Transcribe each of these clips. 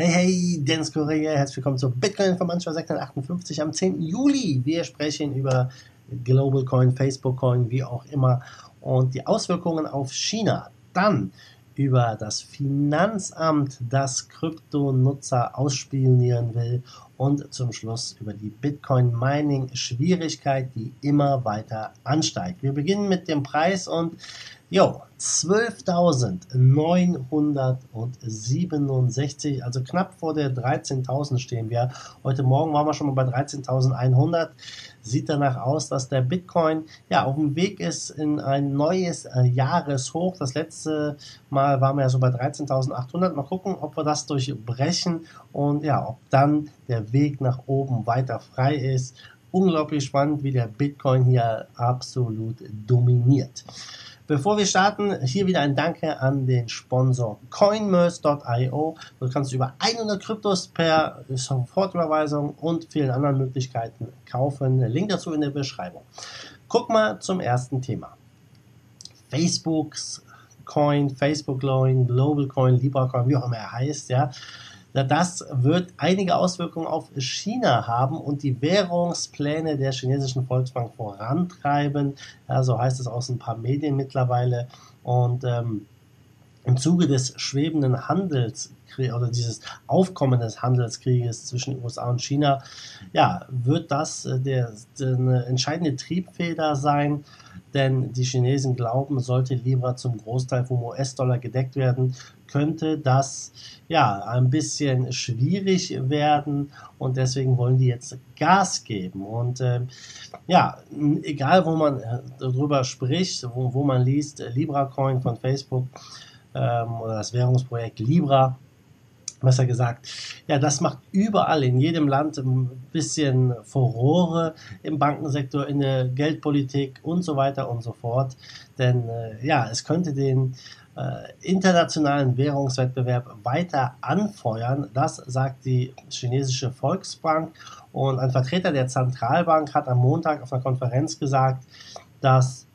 Hey, hey, Dennis Correa, herzlich willkommen zu Bitcoin Information 658 am 10. Juli. Wir sprechen über Global Coin, Facebook Coin, wie auch immer und die Auswirkungen auf China. Dann über das Finanzamt, das Kryptonutzer ausspionieren will und zum Schluss über die Bitcoin Mining Schwierigkeit, die immer weiter ansteigt. Wir beginnen mit dem Preis und Jo, 12.967, also knapp vor der 13.000 stehen wir. Heute Morgen waren wir schon mal bei 13.100. Sieht danach aus, dass der Bitcoin ja auf dem Weg ist in ein neues äh, Jahreshoch. Das letzte Mal waren wir ja so bei 13.800. Mal gucken, ob wir das durchbrechen und ja, ob dann der Weg nach oben weiter frei ist. Unglaublich spannend, wie der Bitcoin hier absolut dominiert. Bevor wir starten, hier wieder ein Danke an den Sponsor coinmerce.io. Du kannst über 100 Kryptos per Sofortüberweisung und vielen anderen Möglichkeiten kaufen. Link dazu in der Beschreibung. Guck mal zum ersten Thema. Facebooks Coin, Facebook Coin, Global Coin, Libra Coin, wie auch immer er heißt, ja. Das wird einige Auswirkungen auf China haben und die Währungspläne der chinesischen Volksbank vorantreiben. Ja, so heißt es aus ein paar Medien mittlerweile. Und ähm, im Zuge des schwebenden Handels oder dieses Aufkommen des Handelskrieges zwischen USA und China, ja, wird das äh, der, der, eine entscheidende Triebfeder sein, denn die Chinesen glauben, sollte Libra zum Großteil vom US-Dollar gedeckt werden, könnte das ja ein bisschen schwierig werden und deswegen wollen die jetzt Gas geben. Und äh, ja, egal wo man äh, darüber spricht, wo, wo man liest, äh, Libra Coin von Facebook ähm, oder das Währungsprojekt Libra, besser gesagt. Ja, das macht überall in jedem Land ein bisschen Furore im Bankensektor, in der Geldpolitik und so weiter und so fort. Denn äh, ja, es könnte den äh, internationalen Währungswettbewerb weiter anfeuern. Das sagt die chinesische Volksbank. Und ein Vertreter der Zentralbank hat am Montag auf einer Konferenz gesagt, dass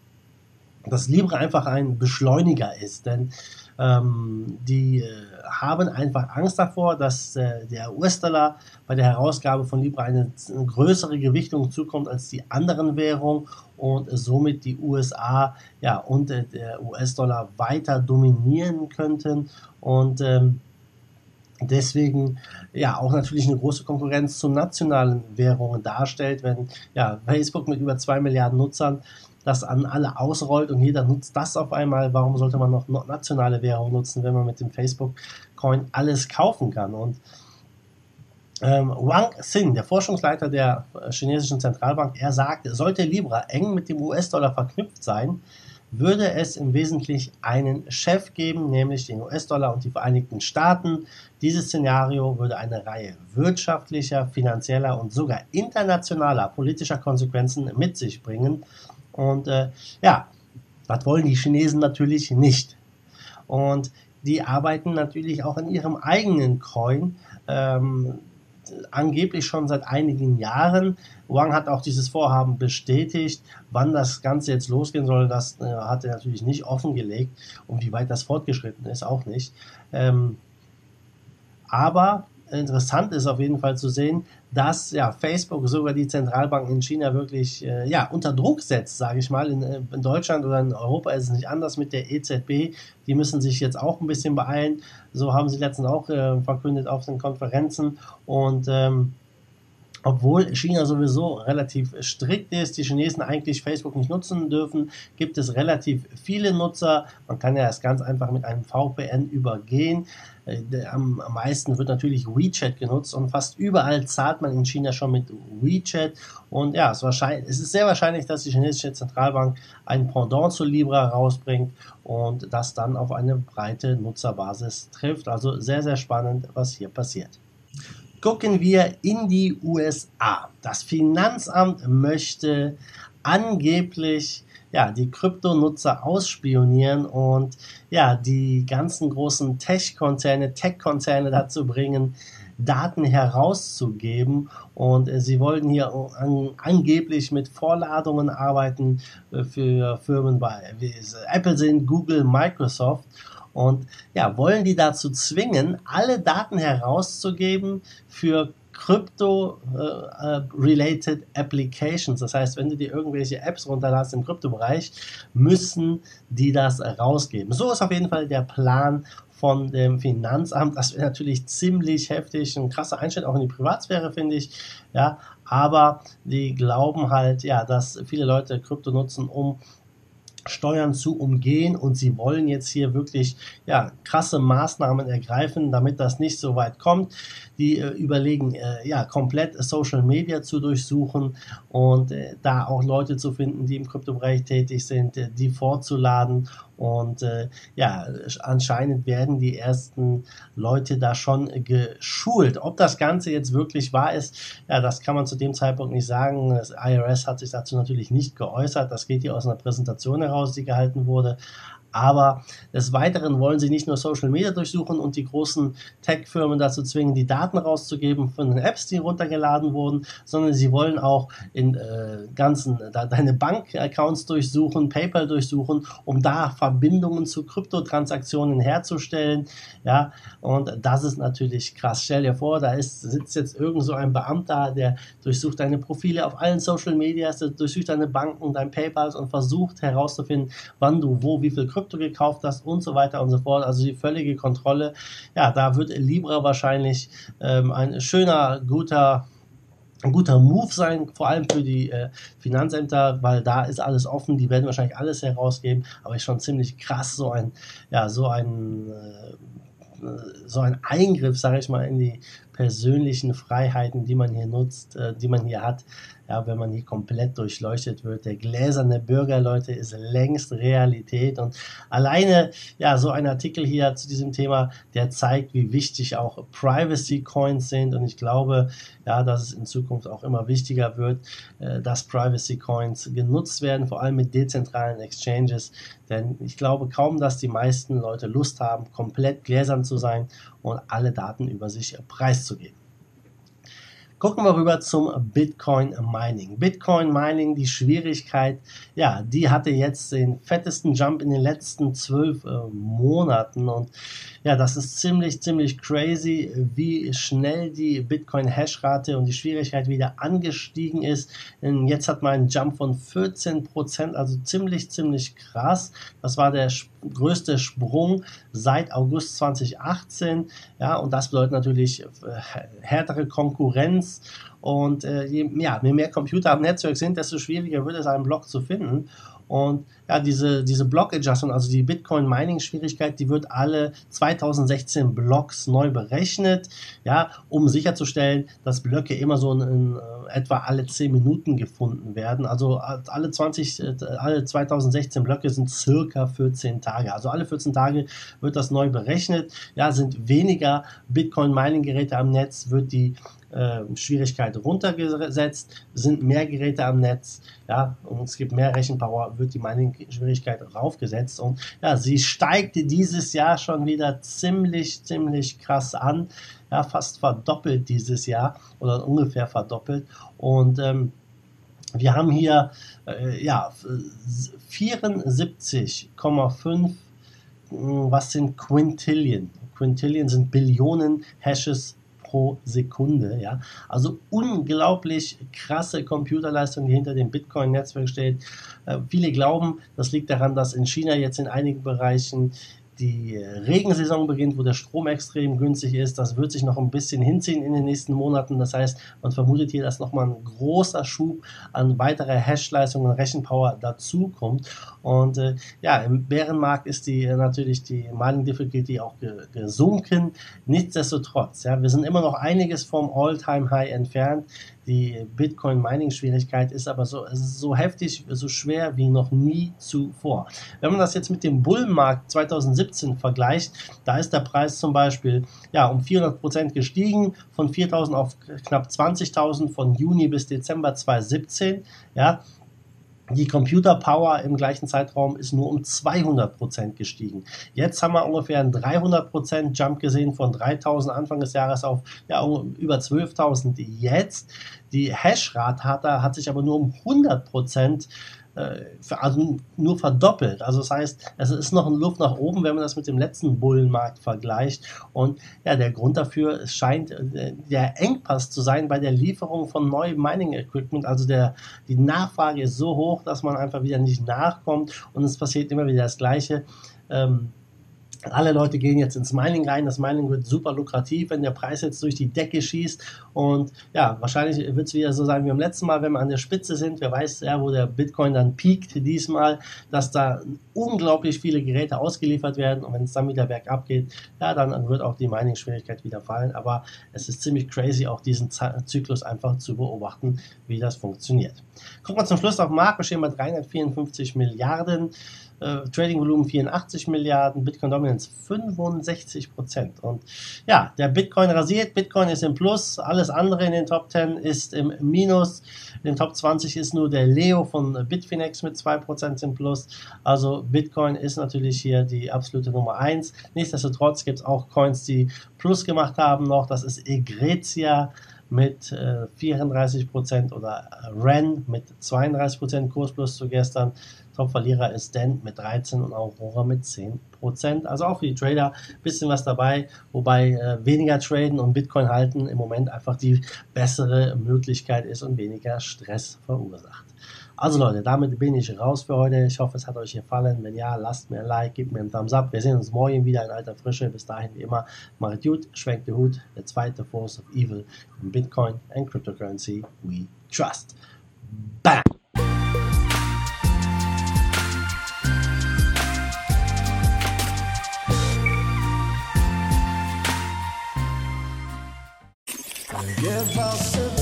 das Libra einfach ein Beschleuniger ist. Denn ähm, die äh, haben einfach Angst davor, dass äh, der US-Dollar bei der Herausgabe von Libra eine, eine, größere Gewichtung zukommt als die anderen Währungen und somit die USA ja, und äh, der US-Dollar weiter dominieren könnten. Und ähm, deswegen ja auch natürlich eine große Konkurrenz zu nationalen Währungen darstellt, wenn ja Facebook mit über zwei Milliarden Nutzern das an alle ausrollt und jeder nutzt das auf einmal. Warum sollte man noch nationale Währung nutzen, wenn man mit dem Facebook-Coin alles kaufen kann? Und ähm, Wang Xin, der Forschungsleiter der äh, chinesischen Zentralbank, er sagt, sollte Libra eng mit dem US-Dollar verknüpft sein, würde es im Wesentlichen einen Chef geben, nämlich den US-Dollar und die Vereinigten Staaten. Dieses Szenario würde eine Reihe wirtschaftlicher, finanzieller und sogar internationaler politischer Konsequenzen mit sich bringen. Und äh, ja, das wollen die Chinesen natürlich nicht. Und die arbeiten natürlich auch in ihrem eigenen Coin. Ähm, angeblich schon seit einigen Jahren. Wang hat auch dieses Vorhaben bestätigt. Wann das Ganze jetzt losgehen soll, das äh, hat er natürlich nicht offengelegt. Und wie weit das fortgeschritten ist, auch nicht. Ähm, aber interessant ist auf jeden Fall zu sehen, dass ja Facebook sogar die Zentralbank in China wirklich äh, ja, unter Druck setzt, sage ich mal. In, äh, in, Deutschland oder in Europa ist es nicht anders mit der EZB. Die müssen sich jetzt auch ein bisschen beeilen. So haben sie letztens auch äh, verkündet auf den Konferenzen. Und ähm, obwohl China sowieso relativ strikt ist, die Chinesen eigentlich Facebook nicht nutzen dürfen, gibt es relativ viele Nutzer. Man kann ja das ganz einfach mit einem VPN übergehen. Äh, am meisten wird natürlich WeChat genutzt und fast überall zahlt man in China schon mit WeChat. Und ja, es, ist sehr wahrscheinlich, dass die chinesische Zentralbank ein Pendant zu Libra rausbringt und das dann auf eine breite Nutzerbasis trifft. Also sehr, sehr spannend, was hier passiert. Gucken wir in die USA. Das Finanzamt möchte angeblich ja, die Kryptonutzer ausspionieren und ja, die ganzen großen Tech-Konzerne, Tech-Konzerne dazu bringen, Daten herauszugeben. Und äh, sie wollen hier an, angeblich mit Vorladungen arbeiten äh, für Firmen bei wie Apple sind, Google, Microsoft. Und ja, wollen die dazu zwingen, alle Daten herauszugeben für Crypto-related äh, Applications. Das heißt, wenn du dir irgendwelche Apps runterlässt im Kryptobereich, müssen die das rausgeben. So ist auf jeden Fall der Plan von dem Finanzamt. Das wäre natürlich ziemlich heftig, ein krasser Einschnitt auch in die Privatsphäre, finde ich. Ja, aber die glauben halt, ja, dass viele Leute Krypto nutzen, um Steuern zu umgehen und sie wollen jetzt hier wirklich ja, krasse Maßnahmen ergreifen, damit das nicht so weit kommt. Die äh, überlegen, äh, ja, komplett Social Media zu durchsuchen und äh, da auch Leute zu finden, die im Kryptobereich tätig sind, äh, die vorzuladen und äh, ja, anscheinend werden die ersten Leute da schon geschult. Ob das Ganze jetzt wirklich wahr ist, ja, das kann man zu dem Zeitpunkt nicht sagen. Das IRS hat sich dazu natürlich nicht geäußert. Das geht hier aus einer Präsentation heraus, die gehalten wurde. Aber des Weiteren wollen sie nicht nur Social Media durchsuchen und die großen Tech-Firmen dazu zwingen, die Daten rauszugeben von den Apps, die runtergeladen wurden, sondern sie wollen auch in äh, ganzen da, deine Bank-Accounts durchsuchen, PayPal durchsuchen, um da Verbindungen zu Kryptotransaktionen herzustellen. Ja, und das ist natürlich krass. Stell dir vor, da ist, sitzt jetzt irgend so ein Beamter, der durchsucht deine Profile auf allen Social Medias, durchsucht deine Banken, dein PayPal und versucht herauszufinden, wann du wo, wie viel Krypto Krypto gekauft hast und so weiter und so fort. Also die völlige Kontrolle. Ja, da wird Libra wahrscheinlich ähm, ein schöner, guter ein guter Move sein, vor allem für die äh, Finanzämter, weil da ist alles offen, die werden wahrscheinlich alles herausgeben, aber ist schon ziemlich krass, so ein, ja, so ein, äh, so ein Eingriff, sage ich mal, in die persönlichen Freiheiten, die man hier nutzt, äh, die man hier hat, ja, wenn man hier komplett durchleuchtet wird. Der gläserne Bürger, Leute, ist längst Realität und alleine, ja, so ein Artikel hier zu diesem Thema, der zeigt, wie wichtig auch Privacy Coins sind und ich glaube, ja, dass es in Zukunft auch immer wichtiger wird, äh, dass Privacy Coins genutzt werden, vor allem mit dezentralen Exchanges, denn ich glaube kaum, dass die meisten Leute Lust haben, komplett gläsern zu sein und alle Daten über sich preiszugeben. Gucken wir rüber zum Bitcoin Mining. Bitcoin Mining, die Schwierigkeit, ja, die hatte jetzt den fettesten Jump in den letzten zwölf äh, Monaten und ja, das ist ziemlich, ziemlich crazy, wie schnell die Bitcoin Hashrate und die Schwierigkeit wieder angestiegen ist. Denn jetzt hat man einen Jump von 14 Prozent, also ziemlich, ziemlich krass. Das war der größte Sprung seit August 2018. Ja, und das bedeutet natürlich äh, härtere Konkurrenz. Und äh, je, ja, je mehr Computer am Netzwerk sind, desto schwieriger wird es, einen Block zu finden. Und ja, diese, diese Block-Adjustment, also die Bitcoin-Mining-Schwierigkeit, die wird alle 2016 Blocks neu berechnet, ja, um sicherzustellen, dass Blöcke immer so in, in äh, etwa alle 10 Minuten gefunden werden. Also alle 20, äh, alle 2016 Blöcke sind circa 14 Tage. Also alle 14 Tage wird das neu berechnet. Ja, sind weniger Bitcoin-Mining-Geräte am Netz, wird die äh, Schwierigkeit runtergesetzt, sind mehr Geräte am Netz, ja, und es gibt mehr Rechenpower, wird die Mining-Schwierigkeit raufgesetzt und ja, sie steigt dieses Jahr schon wieder ziemlich, ziemlich krass an, ja, fast verdoppelt dieses Jahr oder ungefähr verdoppelt und ähm, wir haben hier äh, ja 74,5 was sind Quintillion? Quintillion sind Billionen Hashes pro Sekunde. Ja? Also unglaublich krasse Computerleistung, die hinter dem Bitcoin-Netzwerk steht. Äh, viele glauben, das liegt daran, dass in China jetzt in einigen Bereichen die Regensaison beginnt, wo der Strom extrem günstig ist. Das wird sich noch ein bisschen hinziehen in den nächsten Monaten. Das heißt, man vermutet hier, dass nochmal ein großer Schub an weiterer Hash-Leistung und Rechenpower dazukommt. Und äh, ja, im Bärenmarkt ist die äh, natürlich die Mining Difficulty auch ge gesunken. Nichtsdestotrotz, ja, wir sind immer noch einiges vom All-Time-High entfernt. Die Bitcoin-Mining-Schwierigkeit ist aber so, so heftig, so schwer wie noch nie zuvor. Wenn man das jetzt mit dem Bullenmarkt 2017 vergleicht, da ist der Preis zum Beispiel ja, um 400 Prozent gestiegen, von 4.000 auf knapp 20.000 von Juni bis Dezember 2017. Ja, die Computer Power im gleichen Zeitraum ist nur um 200% gestiegen. Jetzt haben wir ungefähr einen 300% Jump gesehen von 3000 Anfang des Jahres auf ja, über 12.000 jetzt. Die Hashrate hat, hat sich aber nur um 100% äh, also nur verdoppelt. Also das heißt, es ist noch eine Luft nach oben, wenn man das mit dem letzten Bullenmarkt vergleicht. Und ja, der Grund dafür scheint äh, der Engpass zu sein bei der Lieferung von neuem Mining-Equipment. Also der, die Nachfrage ist so hoch, dass man einfach wieder nicht nachkommt und es passiert immer wieder das Gleiche. Ähm, alle Leute gehen jetzt ins Mining rein. Das Mining wird super lukrativ, wenn der Preis jetzt durch die Decke schießt. Und ja, wahrscheinlich wird es wieder so sein wie beim letzten Mal, wenn wir an der Spitze sind. Wer weiß ja, wo der Bitcoin dann piekt diesmal, dass da unglaublich viele Geräte ausgeliefert werden. Und wenn es dann wieder bergab geht, ja, dann wird auch die Mining-Schwierigkeit wieder fallen. Aber es ist ziemlich crazy, auch diesen Zyklus einfach zu beobachten, wie das funktioniert. Gucken wir zum Schluss auf. Wir stehen bei 354 Milliarden äh, Trading-Volumen 84 Milliarden, Bitcoin Dominance 65 Prozent. Und ja, der Bitcoin rasiert, Bitcoin ist im Plus, alles andere in den Top 10 ist im Minus. In den Top 20 ist nur der Leo von Bitfinex mit 2% im Plus. Also Bitcoin ist natürlich hier die absolute Nummer 1. Nichtsdestotrotz gibt es auch Coins, die Plus gemacht haben noch. Das ist Egretia mit äh, 34% oder REN mit 32% Kursplus zu gestern. Top-Verlierer ist Dent mit 13 und Aurora mit 10% Also auch für die Trader ein bisschen was dabei, wobei äh, weniger traden und Bitcoin halten im Moment einfach die bessere Möglichkeit ist und weniger Stress verursacht. Also Leute, damit bin ich raus für heute. Ich hoffe, es hat euch gefallen. Wenn ja, lasst mir ein Like, gebt mir einen Thumbs up. Wir sehen uns morgen wieder in alter Frische. Bis dahin wie immer, macht gut, schwenkt den Hut. Der zweite Force of Evil in Bitcoin and Cryptocurrency we trust. Bam! Give us a